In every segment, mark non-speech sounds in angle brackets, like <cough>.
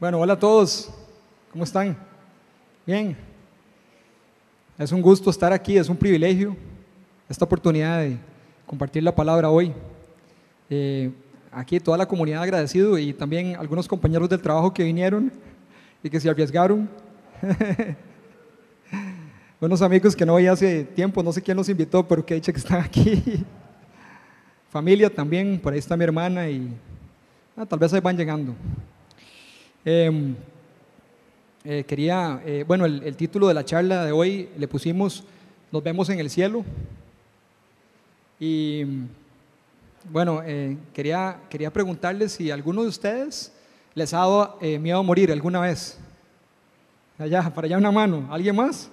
Bueno, hola a todos. ¿Cómo están? Bien. Es un gusto estar aquí, es un privilegio esta oportunidad de compartir la palabra hoy. Eh, aquí toda la comunidad agradecido y también algunos compañeros del trabajo que vinieron y que se arriesgaron. <laughs> Buenos amigos que no veía hace tiempo, no sé quién los invitó, pero que dicho que están aquí. <laughs> Familia también, por ahí está mi hermana y ah, tal vez ahí van llegando. Em, eh, quería, eh, bueno, el, título de la charla de hoy le pusimos Nos vemos en el cielo. Y bueno, eh, quería, quería preguntarles si alguno de ustedes les ha dado miedo a morir alguna vez. Allá, para allá una mano. ¿Alguien más?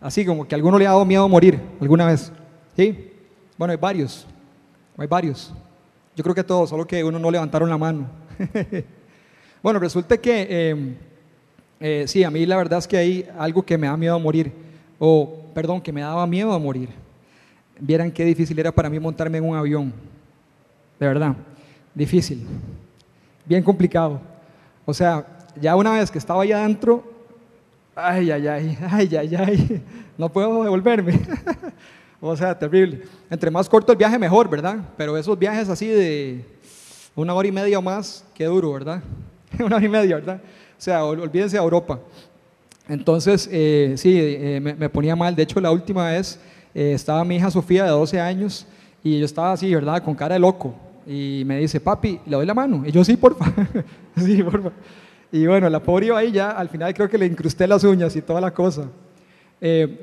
Así como que alguno le ha dado miedo a morir alguna vez. ¿Sí? Bueno, hay varios. Hay varios. Yo creo que todos, solo que uno no levantaron la mano. <laughs> bueno, resulta que eh, sí, a mí la verdad es que hay algo que me da miedo a morir, o perdón, que me daba miedo a morir. Vieran qué difícil era para mí montarme en un avión, de verdad, difícil, bien complicado. O sea, ya una vez que estaba allá adentro, ay, ay, ay, ay, ay, ay, no puedo devolverme. <laughs> o sea, terrible. Entre más corto el viaje, mejor, ¿verdad? Pero esos viajes así de una hora y media o más, qué duro, ¿verdad? <laughs> una hora y media, ¿verdad? O sea, olvídense de Europa. Entonces, eh, sí, eh, me, ponía mal. De hecho, la última vez eh, estaba mi hija Sofía de 12 años y yo estaba así, ¿verdad? Con cara de loco. Y me dice, papi, ¿le doy la mano? Y yo, sí, porfa. <laughs> sí, porfa. Y bueno, la pobre iba ahí ya, al final creo que le incrusté las uñas y toda la cosa.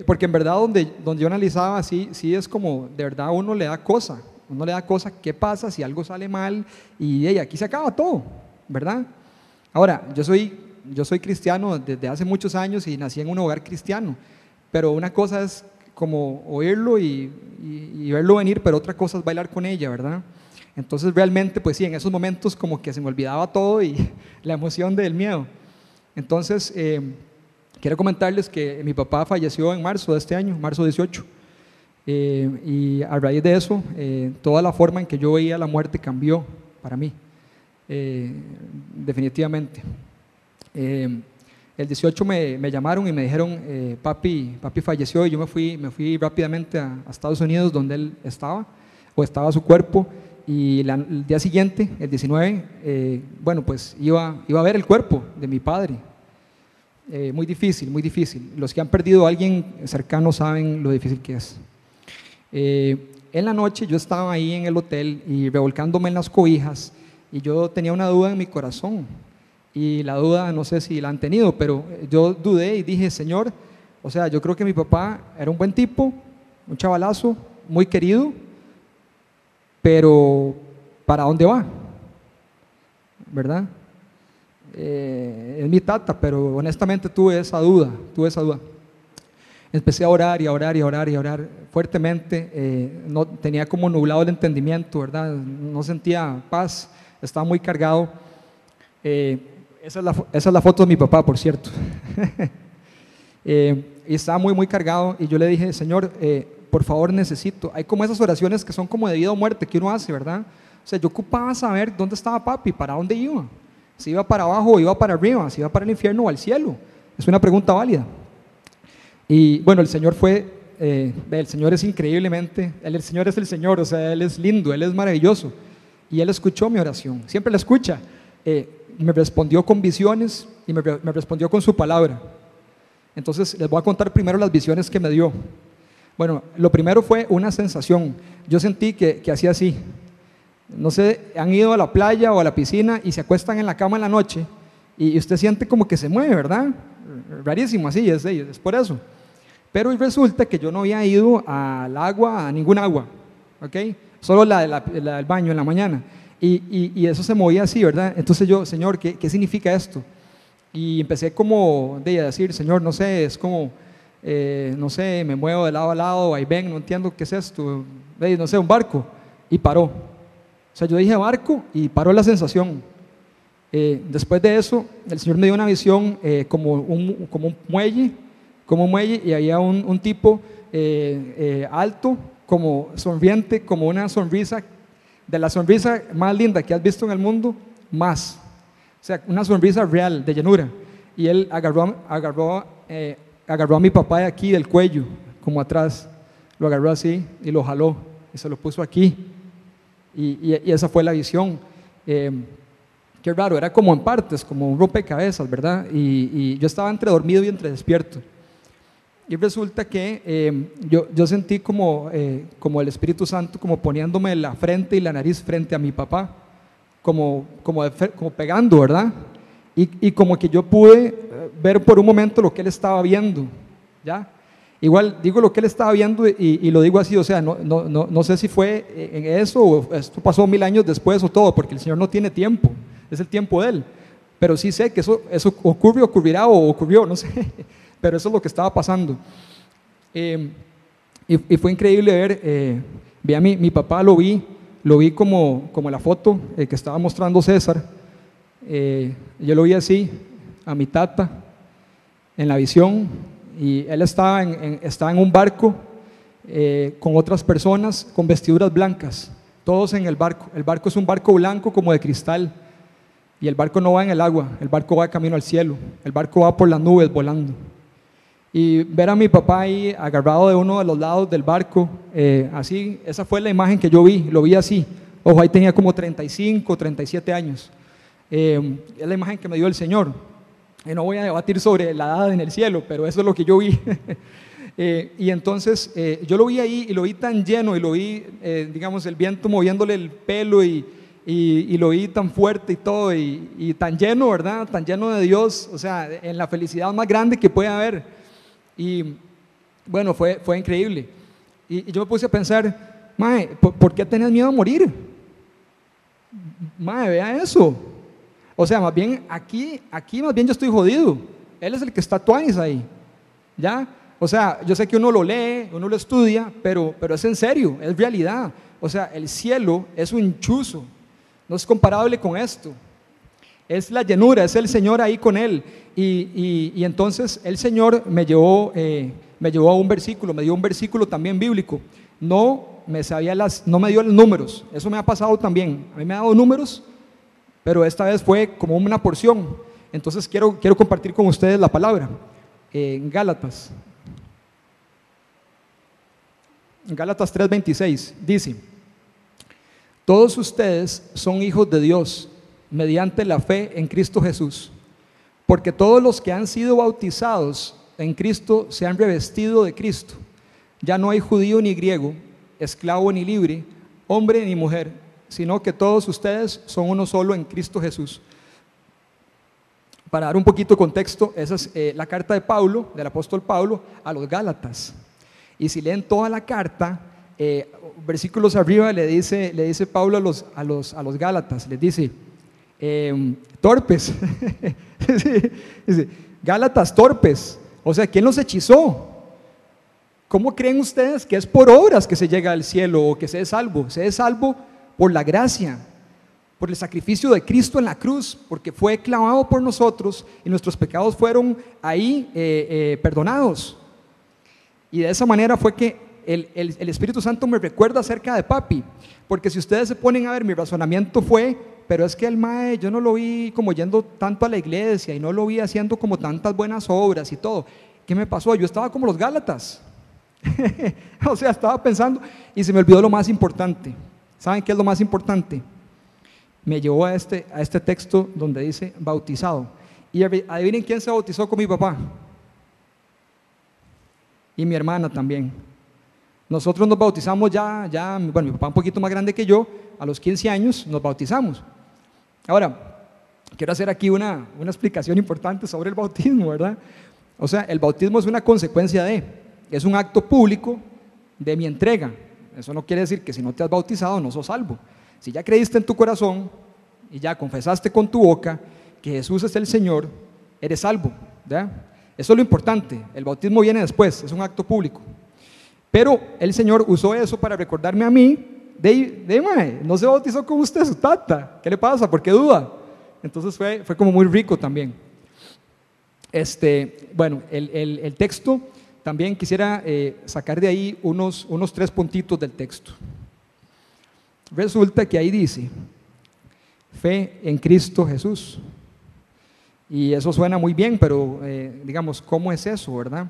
porque en verdad donde, donde yo analizaba, sí, sí es como, de verdad uno le da cosa, uno le da cosa, ¿qué pasa si algo sale mal? Y hey, aquí se acaba todo, ¿verdad? Ahora, yo soy yo soy cristiano desde hace muchos años y nací en un hogar cristiano, pero una cosa es como oírlo y, verlo venir, pero otra cosa es bailar con ella, ¿verdad? Entonces realmente, pues sí, en esos momentos como que se me olvidaba todo y <laughs> la emoción del miedo. Entonces, eh, quiero comentarles que mi papá falleció en marzo de este año, marzo 18. Eh, y a raíz de eso, eh, toda la forma en que yo veía la muerte cambió para mí, definitivamente. Eh, el 18 me, llamaron y me dijeron, eh, papi, papi falleció y yo me fui, me fui rápidamente a, Estados Unidos donde él estaba, o estaba su cuerpo, y el día siguiente, el 19, eh, bueno, pues iba, iba a ver el cuerpo de mi padre. muy difícil, muy difícil. Los que han perdido a alguien cercano saben lo difícil que es. en la noche yo estaba ahí en el hotel y revolcándome en las cobijas y yo tenía una duda en mi corazón y la duda no sé si la han tenido, pero yo dudé y dije, Señor, o sea, yo creo que mi papá era un buen tipo, un chavalazo, muy querido, pero ¿para dónde va? ¿Verdad? Eh, es mi tata, pero honestamente tuve esa duda, tuve esa duda. Empecé a orar y a orar y a orar y a orar fuertemente, eh, no, tenía como nublado el entendimiento, ¿verdad? No sentía paz, estaba muy cargado. Eh, esa es, la, foto de mi papá, por cierto. <laughs> Eh, y estaba muy, muy cargado y yo le dije, Señor, eh, por favor necesito. Hay como esas oraciones que son como de vida o muerte que uno hace, ¿verdad? O sea, yo ocupaba saber dónde estaba papi, para dónde iba. Si iba para abajo o iba para arriba, si iba para el infierno o al cielo. Es una pregunta válida. Y bueno, el Señor fue, eh, el Señor es increíblemente, el Señor es el Señor, o sea, Él es lindo, Él es maravilloso. Y Él escuchó mi oración, siempre la escucha me respondió con visiones y me, respondió con su palabra. Entonces les voy a contar primero las visiones que me dio. Bueno, lo primero fue una sensación. Yo sentí que, que hacía así. No sé, han ido a la playa o a la piscina y se acuestan en la cama en la noche y usted siente como que se mueve, ¿verdad? Rarísimo así, es, es por eso. Pero resulta que yo no había ido al agua, a ningún agua, ¿ok? Solo la, la del baño en la mañana. Y, eso se movía así, ¿verdad? Entonces yo, Señor, ¿qué, significa esto? Y empecé como de decir, Señor, no sé, es como, eh, no sé, me muevo de lado a lado, ahí ven, no entiendo qué es esto, no sé, un barco, y paró. O sea, yo dije barco y paró la sensación. Eh, después de eso, el Señor me dio una visión eh, como, un, como un muelle, como un muelle, y había un, un tipo alto, como sonriente, como una sonrisa de la sonrisa más linda que has visto en el mundo, más. O sea, una sonrisa real, de llenura. Y él agarró, agarró, eh, agarró a mi papá de aquí, del cuello, como atrás. Lo agarró así y lo jaló y se lo puso aquí. Y, esa fue la visión. Eh, qué raro, era como en partes, como un rompecabezas, ¿verdad? Y, yo estaba entre dormido y entre despierto. Y resulta que eh, yo, yo, sentí como, como el Espíritu Santo como poniéndome la frente y la nariz frente a mi papá como, como, como pegando, ¿verdad? Y, y, como que yo pude eh, ver por un momento lo que él estaba viendo, ¿ya? Igual digo lo que él estaba viendo y, y lo digo así, o sea, no, no, no, no, sé si fue en eso o esto pasó mil años después o todo, porque el Señor no tiene tiempo, es el tiempo de Él. Pero sí sé que eso, eso ocurrió, ocurrirá o ocurrió, no sé, pero eso es lo que estaba pasando. Eh, y, fue increíble ver, eh, vi a mi, mi papá, lo vi, lo vi como, como la foto eh, que estaba mostrando César. Eh, yo lo vi así, a mi tata, en la visión, y él estaba en, estaba en un barco eh, con otras personas con vestiduras blancas, todos en el barco. El barco es un barco blanco como de cristal, y el barco no va en el agua, el barco va camino al cielo, el barco va por las nubes volando. Y ver a mi papá ahí agarrado de uno de los lados del barco, eh, así, esa fue la imagen que yo vi, lo vi así. Ojo, ahí tenía como 35, 37 años. Eh, es la imagen que me dio el Señor. Y no voy a debatir sobre la edad en el cielo, pero eso es lo que yo vi. <laughs> Eh, y entonces yo lo vi ahí y lo vi tan lleno y lo vi, digamos, el viento moviéndole el pelo y, y, lo vi tan fuerte y todo y, y tan lleno, ¿verdad? Tan lleno de Dios, o sea, en la felicidad más grande que puede haber. Y bueno, fue, fue increíble. Y, yo me puse a pensar, Mae, ¿por, qué tenés miedo a morir? Mae, vea eso. O sea, más bien aquí, aquí más bien yo estoy jodido. Él es el que está tuanis ahí. ¿Ya? O sea, yo sé que uno lo lee, uno lo estudia, pero, pero es en serio, es realidad. O sea, el cielo es un chuzo, no es comparable con esto. Es la llenura, es el Señor ahí con él. Y, y, entonces el Señor me llevó, eh, me llevó a un versículo, me dio un versículo también bíblico. No me, sabía las, no me dio los números, eso me ha pasado también. A mí me ha dado números, pero esta vez fue como una porción. Entonces quiero, quiero compartir con ustedes la palabra. En Gálatas. En Gálatas 3:26 dice, todos ustedes son hijos de Dios mediante la fe en Cristo Jesús. Porque todos los que han sido bautizados en Cristo se han revestido de Cristo. Ya no hay judío ni griego, esclavo ni libre, hombre ni mujer, sino que todos ustedes son uno solo en Cristo Jesús. Para dar un poquito de contexto, esa es eh, la carta de Pablo, del apóstol Pablo, a los Gálatas. Y si leen toda la carta, eh, versículos arriba le dice, le dice Pablo a los, a, los, a los Gálatas, les dice, Em, torpes. <laughs> Gálatas torpes. O sea, ¿quién los hechizó? ¿Cómo creen ustedes que es por obras que se llega al cielo o que se es salvo? Se es salvo por la gracia, por el sacrificio de Cristo en la cruz, porque fue clavado por nosotros y nuestros pecados fueron ahí eh, eh, perdonados. Y de esa manera fue que el, el Espíritu Santo me recuerda acerca de papi, porque si ustedes se ponen a ver, mi razonamiento fue pero es que el Mae yo no lo vi como yendo tanto a la iglesia y no lo vi haciendo como tantas buenas obras y todo. ¿Qué me pasó? Yo estaba como los Gálatas. <laughs> o sea, estaba pensando y se me olvidó lo más importante. ¿Saben qué es lo más importante? Me llevó a este, a este texto donde dice bautizado. Y adivinen quién se bautizó con mi papá. Y mi hermana también. Nosotros nos bautizamos ya, ya, bueno, mi papá un poquito más grande que yo, a los 15 años nos bautizamos. Ahora, quiero hacer aquí una, una explicación importante sobre el bautismo, ¿verdad? O sea, el bautismo es una consecuencia de, es un acto público de mi entrega. Eso no quiere decir que si no te has bautizado no sos salvo. Si ya creíste en tu corazón y ya confesaste con tu boca que Jesús es el Señor, eres salvo. ¿verdad? Eso es lo importante. El bautismo viene después, es un acto público. Pero el Señor usó eso para recordarme a mí de, no se bautizó con usted su tata. ¿Qué le pasa? ¿Por qué duda? Entonces fue, fue como muy rico también. Este, bueno, el, el, el texto también quisiera eh, sacar de ahí unos, unos tres puntitos del texto. Resulta que ahí dice, fe en Cristo Jesús. Y eso suena muy bien, pero eh, digamos, ¿cómo es eso, verdad?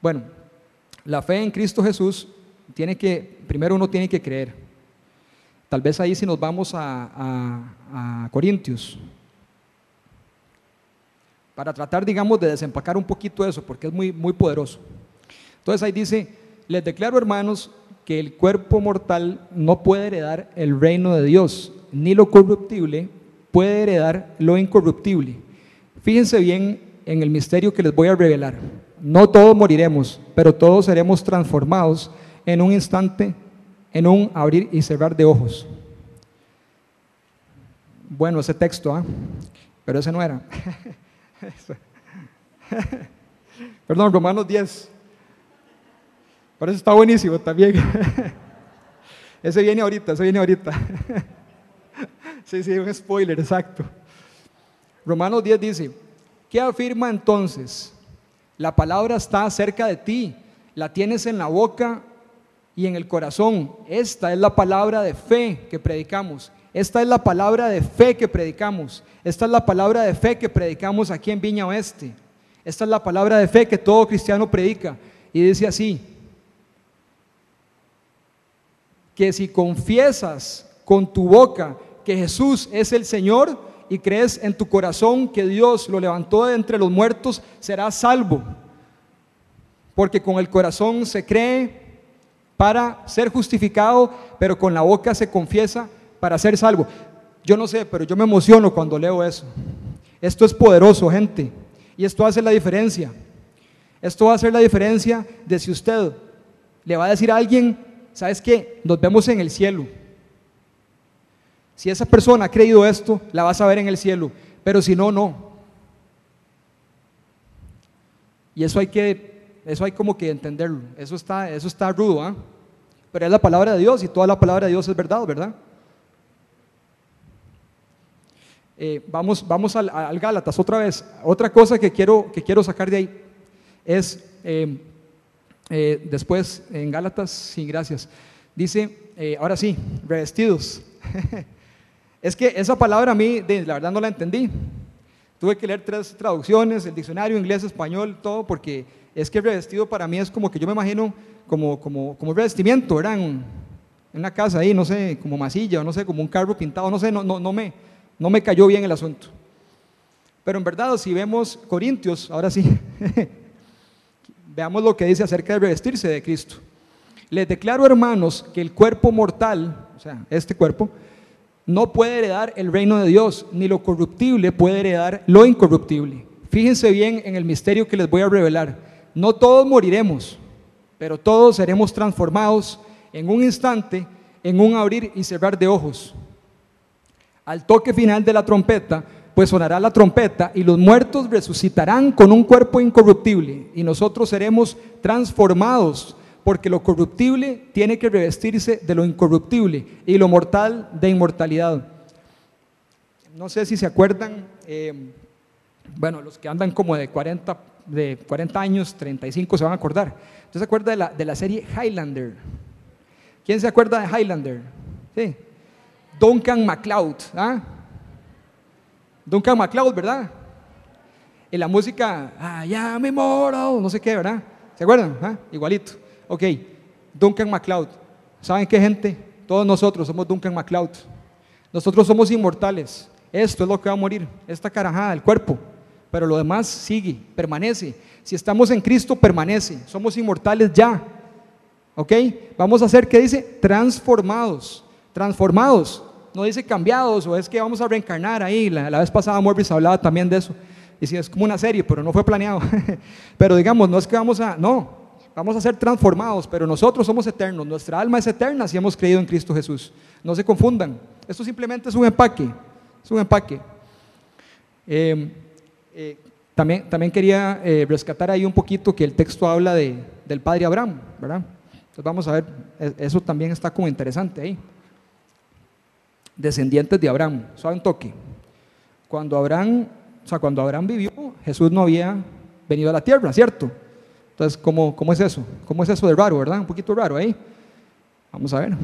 Bueno, la fe en Cristo Jesús tiene que, primero uno tiene que creer. Tal vez ahí si nos vamos a, a Corintios, para tratar, digamos, de desempacar un poquito eso, porque es muy, muy poderoso. Entonces ahí dice, les declaro hermanos que el cuerpo mortal no puede heredar el reino de Dios, ni lo corruptible puede heredar lo incorruptible. Fíjense bien en el misterio que les voy a revelar. No todos moriremos, pero todos seremos transformados en un instante, en un abrir y cerrar de ojos. Bueno, ese texto, ¿ah? pero ese no era. <laughs> <laughs> Perdón, Romanos 10. Por eso está buenísimo también. <laughs> Ese viene ahorita, ese viene ahorita. Sí, sí, un spoiler, exacto. Romanos 10 dice, ¿qué afirma entonces? La palabra está cerca de ti, la tienes en la boca y en el corazón. Esta es la palabra de fe que predicamos. Esta es la palabra de fe que predicamos. Esta es la palabra de fe que predicamos aquí en Viña Oeste. Esta es la palabra de fe que todo cristiano predica. Y dice así, que si confiesas con tu boca que Jesús es el Señor y crees en tu corazón que Dios lo levantó de entre los muertos, serás salvo. Porque con el corazón se cree para ser justificado, pero con la boca se confiesa para ser salvo. Yo no sé, pero yo me emociono cuando leo eso. Esto es poderoso, gente. Y esto hace la diferencia. Esto va a hacer la diferencia de si usted le va a decir a alguien, ¿sabes qué? Nos vemos en el cielo. Si esa persona ha creído esto, la vas a ver en el cielo. Pero si no, no. Y eso hay que, eso hay como que entenderlo. Eso está, eso está rudo, ¿ah? Pero es la palabra de Dios y toda la palabra de Dios es verdad, ¿verdad? Eh, vamos, vamos al, Gálatas otra vez. Otra cosa que quiero, que quiero sacar de ahí es, eh, eh, después en Gálatas, sin gracias, dice, ahora sí, revestidos. <laughs> es que esa palabra a mí, la verdad no la entendí. Tuve que leer tres traducciones, el diccionario, inglés, español, todo, porque es que revestido para mí es como que yo me imagino como, como, como revestimiento, ¿verdad? En, una casa ahí, no sé, como masilla, no sé, como un carro pintado, no sé, no, no, no me no me cayó bien el asunto. Pero en verdad, si vemos Corintios, ahora sí, <laughs> veamos lo que dice acerca de revestirse de Cristo. Les declaro, hermanos, que el cuerpo mortal, o sea, este cuerpo, no puede heredar el reino de Dios, ni lo corruptible puede heredar lo incorruptible. Fíjense bien en el misterio que les voy a revelar. No todos moriremos, pero todos seremos transformados en un instante, en un abrir y cerrar de ojos al toque final de la trompeta, pues sonará la trompeta y los muertos resucitarán con un cuerpo incorruptible y nosotros seremos transformados porque lo corruptible tiene que revestirse de lo incorruptible y lo mortal de inmortalidad. No sé si se acuerdan, eh, bueno, los que andan como de 40, de 40 años, 35 se van a acordar. ¿Usted se acuerda de la, de la serie Highlander? ¿Quién se acuerda de Highlander? Sí. Duncan MacLeod. ¿ah? Duncan MacLeod, ¿verdad? En la música, ah, ya me moro, no sé qué, ¿verdad? ¿Se acuerdan? ¿Ah? Igualito. Ok, Duncan MacLeod. ¿Saben qué, gente? Todos nosotros somos Duncan MacLeod. Nosotros somos inmortales. Esto es lo que va a morir, esta carajada, el cuerpo. Pero lo demás sigue, permanece. Si estamos en Cristo, permanece. Somos inmortales ya. ¿Ok? Vamos a ser, ¿qué dice? Transformados. Transformados no dice cambiados o es que vamos a reencarnar ahí. La, vez pasada Morris hablaba también de eso. Y si es como una serie, pero no fue planeado. <laughs> pero digamos, no es que vamos a, no, vamos a ser transformados, pero nosotros somos eternos. Nuestra alma es eterna si hemos creído en Cristo Jesús. No se confundan. Esto simplemente es un empaque. Es un empaque. Eh, eh, también, también quería eh, rescatar ahí un poquito que el texto habla de, del padre Abraham, ¿verdad? Entonces vamos a ver, e, eso también está como interesante ahí descendientes de Abraham. Suave un toque. Cuando Abraham, o sea, cuando Abraham vivió, Jesús no había venido a la tierra, ¿cierto? Entonces, ¿cómo, ¿cómo es eso? ¿Cómo es eso de raro, verdad? Un poquito raro ahí. Vamos a ver.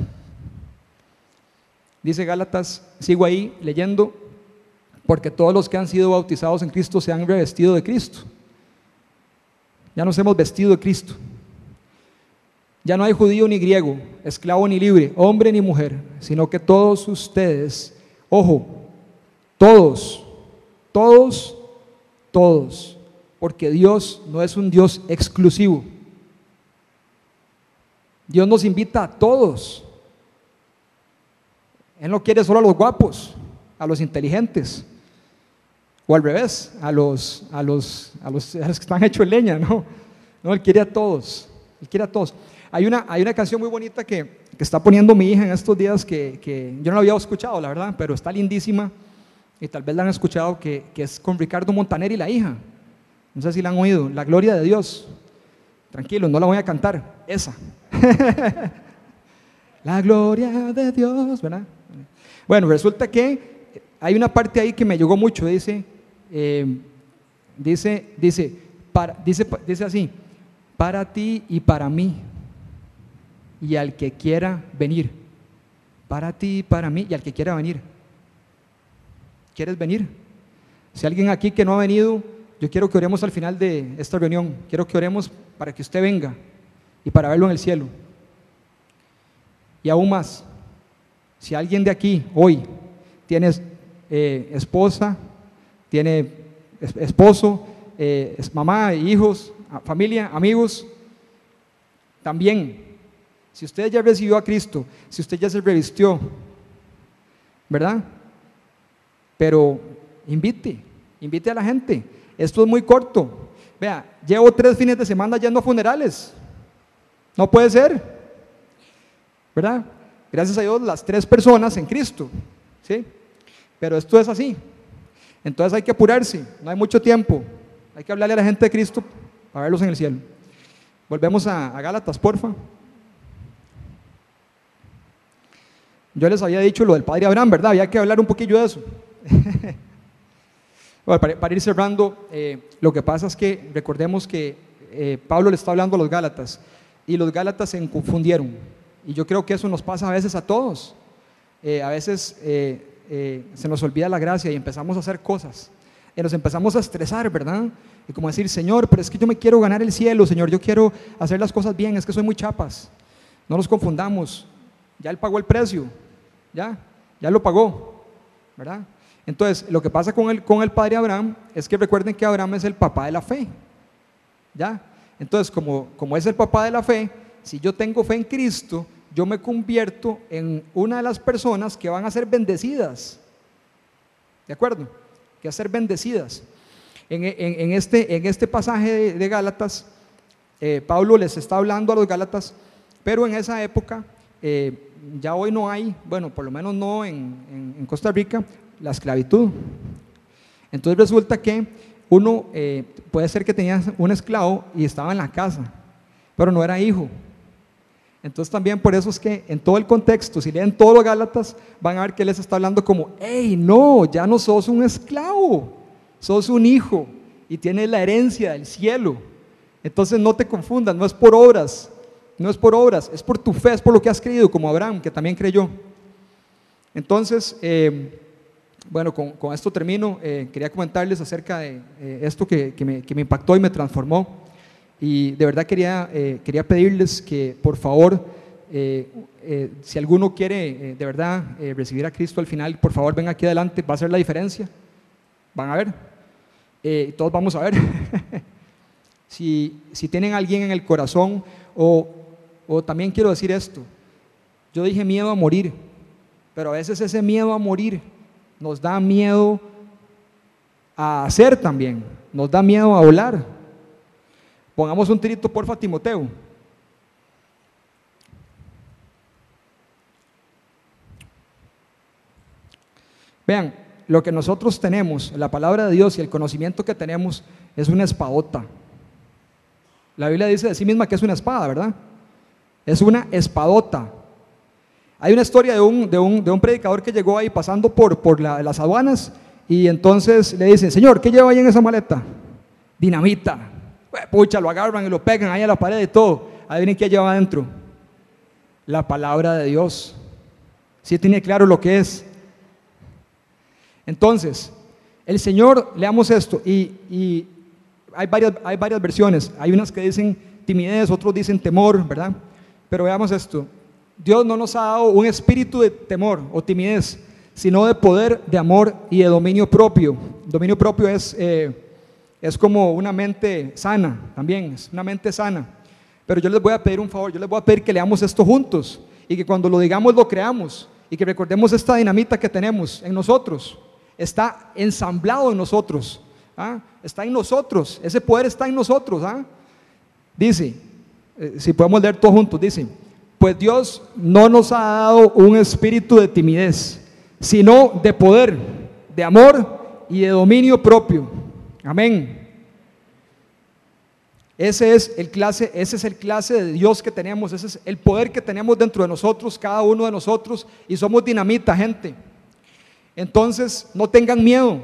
Dice Gálatas, sigo ahí leyendo, porque todos los que han sido bautizados en Cristo se han revestido de Cristo. Ya nos hemos vestido de Cristo. Ya no hay judío ni griego, esclavo ni libre, hombre ni mujer, sino que todos ustedes, ojo, todos, todos, todos, porque Dios no es un Dios exclusivo. Dios nos invita a todos. Él no quiere solo a los guapos, a los inteligentes, o al revés, a los, a los, a los, que están hechos leña, no. No, Él quiere a todos. Él quiere a todos. Hay una, hay una canción muy bonita que, está poniendo mi hija en estos días que, yo no la había escuchado, la verdad, pero está lindísima y tal vez la han escuchado, que, que es con Ricardo Montaner y la hija. No sé si la han oído. La gloria de Dios. Tranquilo, no la voy a cantar. Esa. <laughs> la gloria de Dios, ¿verdad? Bueno, resulta que hay una parte ahí que me llegó mucho. Dice, eh, dice, dice, para, dice, dice así, para ti y para mí y al que quiera venir. Para ti para mí y al que quiera venir. ¿Quieres venir? Si alguien aquí que no ha venido, yo quiero que oremos al final de esta reunión. Quiero que oremos para que usted venga y para verlo en el cielo. Y aún más, si alguien de aquí hoy tiene eh, esposa, tiene esposo, eh, mamá, hijos, familia, amigos, también, si usted ya recibió a Cristo, si usted ya se revistió, ¿verdad? Pero invite, invite a la gente. Esto es muy corto. Vea, llevo tres fines de semana yendo a funerales. No puede ser. ¿Verdad? Gracias a Dios, las tres personas en Cristo. ¿Sí? Pero esto es así. Entonces hay que apurarse. No hay mucho tiempo. Hay que hablarle a la gente de Cristo para verlos en el cielo. Volvemos a, a Gálatas, porfa. Yo les había dicho lo del padre Abraham, ¿verdad? Había que hablar un poquillo de eso. <laughs> para, ir cerrando, eh, lo que pasa es que recordemos que eh, Pablo le está hablando a los Gálatas y los Gálatas se confundieron. Y yo creo que eso nos pasa a veces a todos. Eh, a veces se nos olvida la gracia y empezamos a hacer cosas. Y nos empezamos a estresar, ¿verdad? Y como decir, Señor, pero es que yo me quiero ganar el cielo, Señor, yo quiero hacer las cosas bien, es que soy muy chapas. No nos confundamos. Ya Él pagó el precio. Ya, ya lo pagó. ¿Verdad? Entonces, lo que pasa con el, con el padre Abraham es que recuerden que Abraham es el papá de la fe. ¿Ya? Entonces, como, como es el papá de la fe, si yo tengo fe en Cristo, yo me convierto en una de las personas que van a ser bendecidas. ¿De acuerdo? Que a ser bendecidas. En, en, este, en este pasaje de, Gálatas, eh, Pablo les está hablando a los Gálatas, pero en esa época, eh, ya hoy no hay, bueno, por lo menos no en, en Costa Rica, la esclavitud. Entonces resulta que uno eh, puede ser que tenía un esclavo y estaba en la casa, pero no era hijo. Entonces también por eso es que en todo el contexto, si leen todos los Gálatas, van a ver que les está hablando como, hey, no, ya no sos un esclavo, sos un hijo y tienes la herencia del cielo. Entonces no te confundas, no es por obras, no es por obras, es por tu fe, es por lo que has creído, como Abraham, que también creyó. Entonces, eh, bueno, con, esto termino. Eh, quería comentarles acerca de eh, esto que, me, impactó y me transformó. Y de verdad quería, eh, quería pedirles que, por favor, si alguno quiere de verdad recibir a Cristo al final, por favor, ven aquí adelante, va a ser la diferencia. Van a ver. todos vamos a ver. <laughs> si, si tienen alguien en el corazón, o, o también quiero decir esto, yo dije miedo a morir, pero a veces ese miedo a morir nos da miedo a hacer también, nos da miedo a volar. Pongamos un tirito, porfa, Timoteo. Vean, lo que nosotros tenemos, la palabra de Dios y el conocimiento que tenemos es una espadota. La Biblia dice de sí misma que es una espada, ¿verdad? Es una espadota. Hay una historia de un, predicador que llegó ahí pasando por, las aduanas y entonces le dicen, Señor, ¿qué lleva ahí en esa maleta? Dinamita. pucha, lo agarran y lo pegan ahí a la pared y todo. Adivinen qué lleva adentro. La palabra de Dios. Si tiene claro lo que es. Entonces, El Señor, leamos esto, y, y hay, varias, hay varias versiones. Hay unas que dicen timidez, otros dicen temor, ¿verdad? Pero veamos esto. Dios no nos ha dado un espíritu de temor o timidez, sino de poder, de amor y de dominio propio. Dominio propio es, eh, es como una mente sana, también, es una mente sana. Pero yo les voy a pedir un favor, yo les voy a pedir que leamos esto juntos y que cuando lo digamos lo creamos y que recordemos esta dinamita que tenemos en nosotros. Está ensamblado en nosotros. ¿ah? Está en nosotros. Ese poder está en nosotros. ¿ah? Dice, eh, si podemos leer todos juntos, dice, pues Dios no nos ha dado un espíritu de timidez, sino de poder, de amor y de dominio propio. Amén. Ese es el clase, ese es el clase de Dios que tenemos, ese es el poder que tenemos dentro de nosotros, cada uno de nosotros, y somos dinamita, gente. Entonces, no tengan miedo,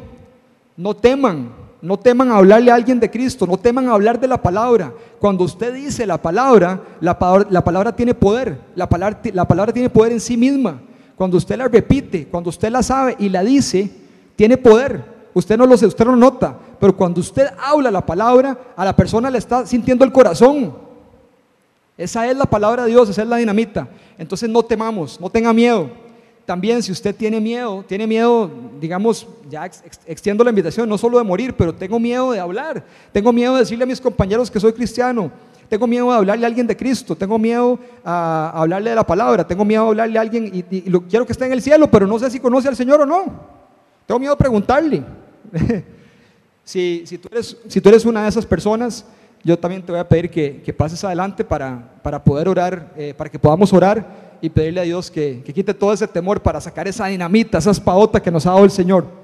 no teman, no teman hablarle a alguien de Cristo, no teman hablar de la palabra. Cuando usted dice la palabra, la palabra, la palabra tiene poder, la palabra, la palabra tiene poder en sí misma. Cuando usted la repite, cuando usted la sabe y la dice, tiene poder. Usted no lo, usted no lo nota, pero cuando usted habla la palabra, a la persona le está sintiendo el corazón. Esa es la palabra de Dios, esa es la dinamita. Entonces no temamos, no tenga miedo. También si usted tiene miedo, tiene miedo, digamos, ya extiendo la invitación, no solo de morir, pero tengo miedo de hablar, tengo miedo de decirle a mis compañeros que soy cristiano, tengo miedo de hablarle a alguien de Cristo, tengo miedo a hablarle de la palabra, tengo miedo de hablarle a alguien y, quiero que esté en el cielo, pero no sé si conoce al Señor o no. Tengo miedo de preguntarle. <laughs> si, si, tú eres, si tú eres una de esas personas, yo también te voy a pedir que, pases adelante para, para poder orar, eh, para que podamos orar y pedirle a Dios que, que quite todo ese temor para sacar esa dinamita, esa espadota que nos ha dado el Señor.